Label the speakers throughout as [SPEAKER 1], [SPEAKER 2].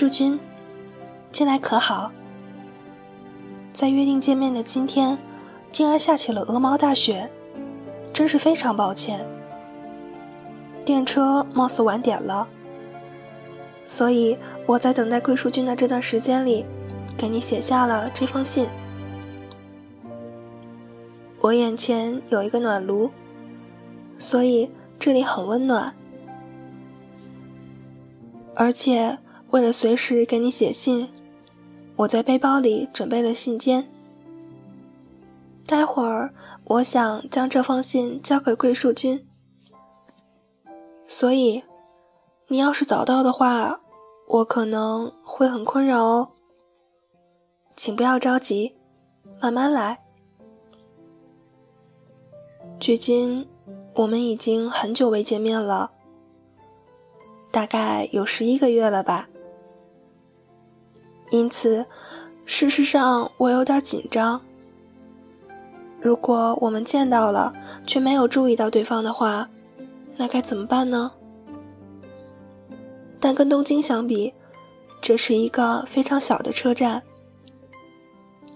[SPEAKER 1] 淑君，近来可好？在约定见面的今天，竟然下起了鹅毛大雪，真是非常抱歉。电车貌似晚点了，所以我在等待桂淑君的这段时间里，给你写下了这封信。我眼前有一个暖炉，所以这里很温暖，而且为了随时给你写信。我在背包里准备了信笺，待会儿我想将这封信交给桂树君，所以你要是早到的话，我可能会很困扰哦。请不要着急，慢慢来。距今我们已经很久未见面了，大概有十一个月了吧。因此，事实上我有点紧张。如果我们见到了，却没有注意到对方的话，那该怎么办呢？但跟东京相比，这是一个非常小的车站，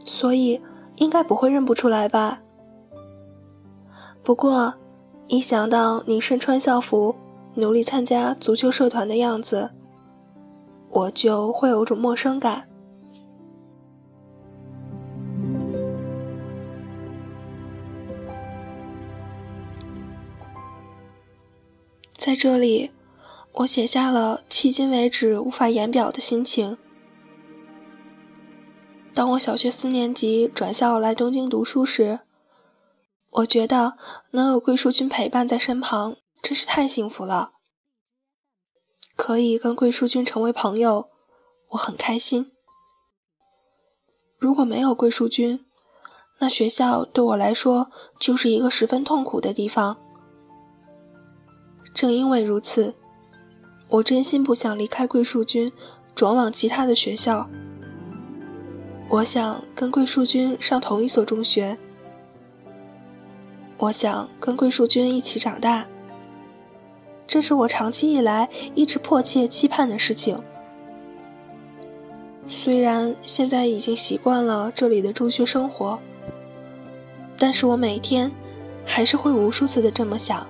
[SPEAKER 1] 所以应该不会认不出来吧。不过，一想到你身穿校服，努力参加足球社团的样子，我就会有种陌生感。在这里，我写下了迄今为止无法言表的心情。当我小学四年级转校来东京读书时，我觉得能有桂树君陪伴在身旁，真是太幸福了。可以跟桂树君成为朋友，我很开心。如果没有桂树君，那学校对我来说就是一个十分痛苦的地方。正因为如此，我真心不想离开桂树君，转往其他的学校。我想跟桂树君上同一所中学，我想跟桂树君一起长大。这是我长期以来一直迫切期盼的事情。虽然现在已经习惯了这里的中学生活，但是我每天还是会无数次的这么想：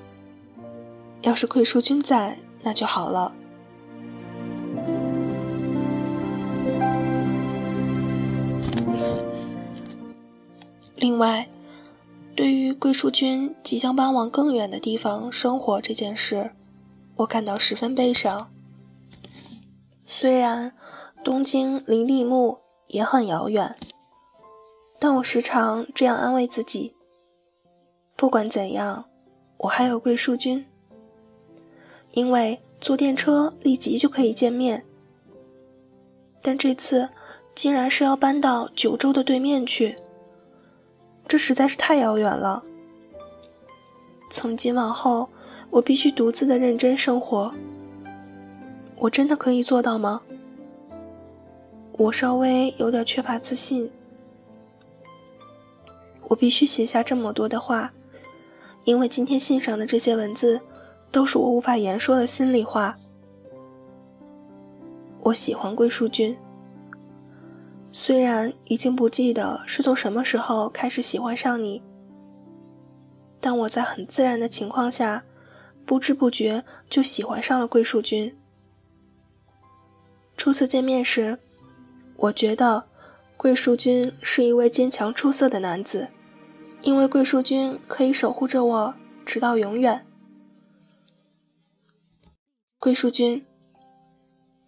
[SPEAKER 1] 要是桂淑君在，那就好了。另外，对于桂淑君即将搬往更远的地方生活这件事，我感到十分悲伤。虽然东京离立木也很遥远，但我时常这样安慰自己：不管怎样，我还有桂树君。因为坐电车立即就可以见面，但这次竟然是要搬到九州的对面去，这实在是太遥远了。从今往后。我必须独自的认真生活，我真的可以做到吗？我稍微有点缺乏自信。我必须写下这么多的话，因为今天信上的这些文字，都是我无法言说的心里话。我喜欢桂树君，虽然已经不记得是从什么时候开始喜欢上你，但我在很自然的情况下。不知不觉就喜欢上了桂树君。初次见面时，我觉得桂树君是一位坚强出色的男子，因为桂树君可以守护着我直到永远。桂树君，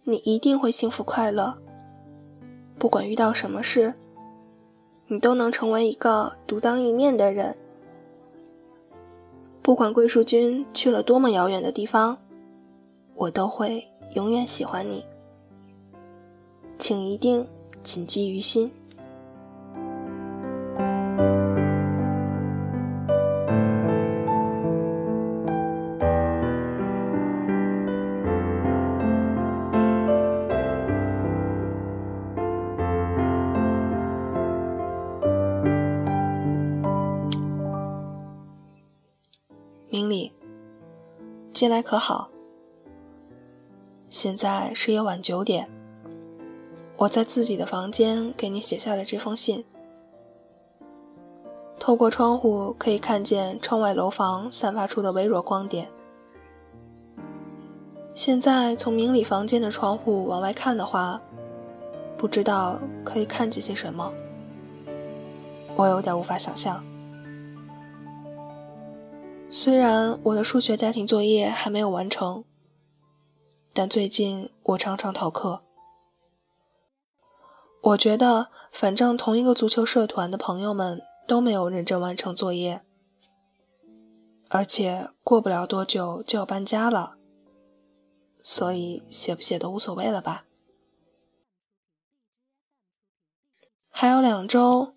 [SPEAKER 1] 你一定会幸福快乐。不管遇到什么事，你都能成为一个独当一面的人。不管桂树君去了多么遥远的地方，我都会永远喜欢你。请一定谨记于心。近来可好？现在是夜晚九点，我在自己的房间给你写下了这封信。透过窗户可以看见窗外楼房散发出的微弱光点。现在从明里房间的窗户往外看的话，不知道可以看见些什么。我有点无法想象。虽然我的数学家庭作业还没有完成，但最近我常常逃课。我觉得，反正同一个足球社团的朋友们都没有认真完成作业，而且过不了多久就要搬家了，所以写不写都无所谓了吧。还有两周。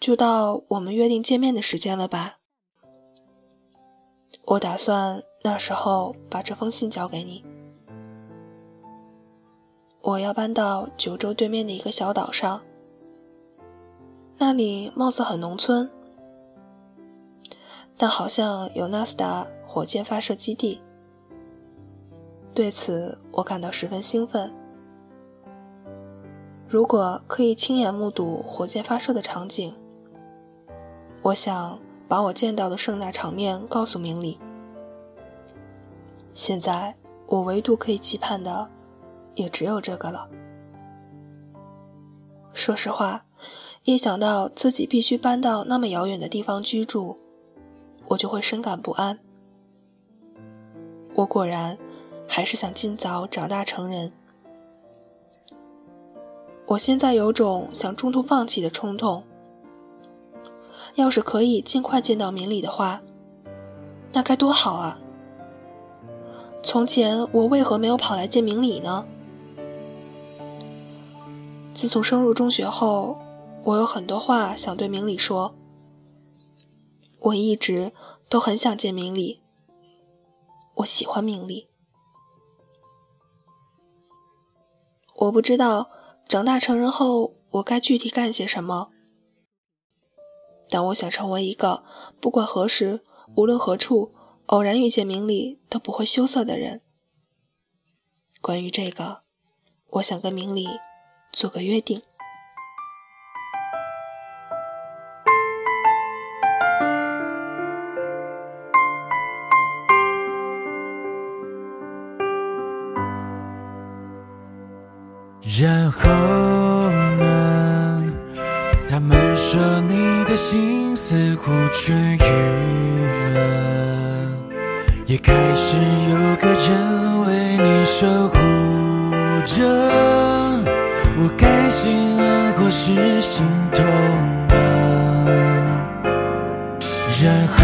[SPEAKER 1] 就到我们约定见面的时间了吧？我打算那时候把这封信交给你。我要搬到九州对面的一个小岛上，那里貌似很农村，但好像有纳斯达火箭发射基地。对此，我感到十分兴奋。如果可以亲眼目睹火箭发射的场景，我想把我见到的盛大场面告诉明理。现在我唯独可以期盼的，也只有这个了。说实话，一想到自己必须搬到那么遥远的地方居住，我就会深感不安。我果然还是想尽早长大成人。我现在有种想中途放弃的冲动。要是可以尽快见到明理的话，那该多好啊！从前我为何没有跑来见明理呢？自从升入中学后，我有很多话想对明理说。我一直都很想见明理，我喜欢明理。我不知道长大成人后我该具体干些什么。但我想成为一个不管何时、无论何处、偶然遇见明理都不会羞涩的人。关于这个，我想跟明理做个约定。
[SPEAKER 2] 然后。说你的心似乎痊愈了，也开始有个人为你守护着。我该心安或是心痛呢？然后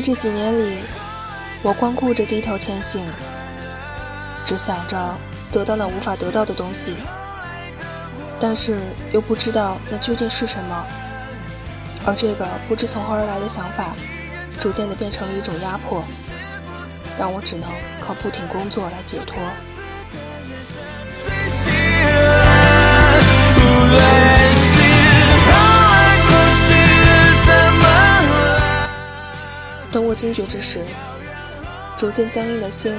[SPEAKER 1] 在这几年里，我光顾着低头前行，只想着得到那无法得到的东西，但是又不知道那究竟是什么。而这个不知从何而来的想法，逐渐的变成了一种压迫，让我只能靠不停工作来解脱。等我惊觉之时，逐渐僵硬的心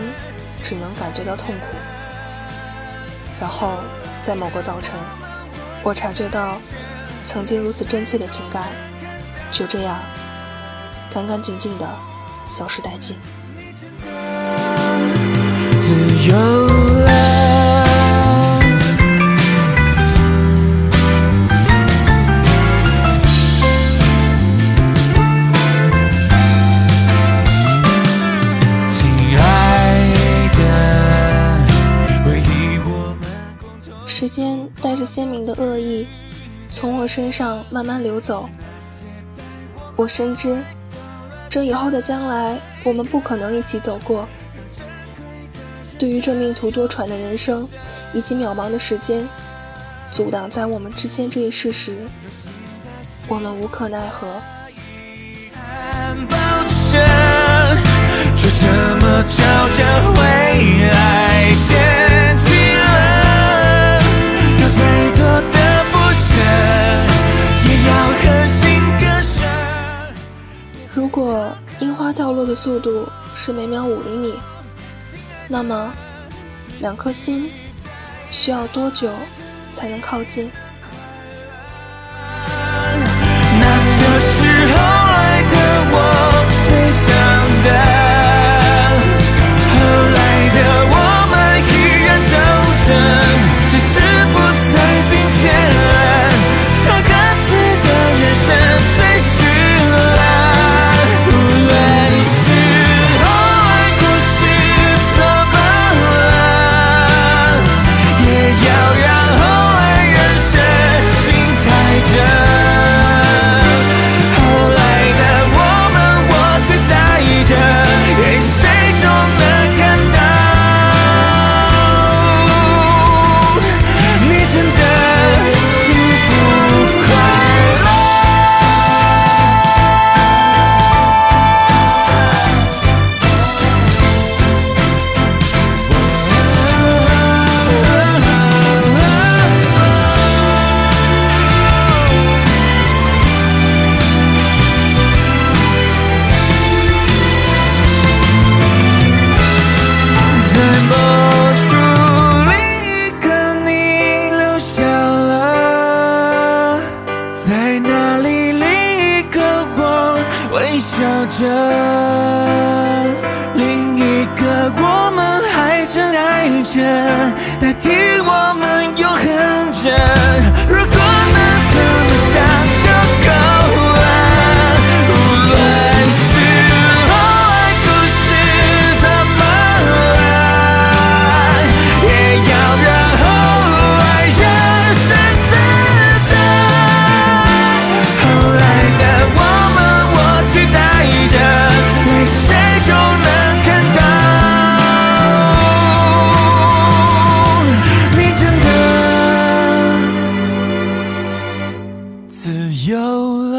[SPEAKER 1] 只能感觉到痛苦。然后，在某个早晨，我察觉到曾经如此真切的情感，就这样干干净净的消失殆尽。
[SPEAKER 2] 自由。
[SPEAKER 1] 鲜明的恶意，从我身上慢慢流走。我深知，这以后的将来，我们不可能一起走过。对于这命途多舛的人生，以及渺茫的时间，阻挡在我们之间这一事实，我们无可奈何。
[SPEAKER 2] 却这么悄悄回来
[SPEAKER 1] 如果樱花掉落的速度是每秒五厘米，那么两颗心需要多久才能靠近？
[SPEAKER 2] 那就是后来的我有。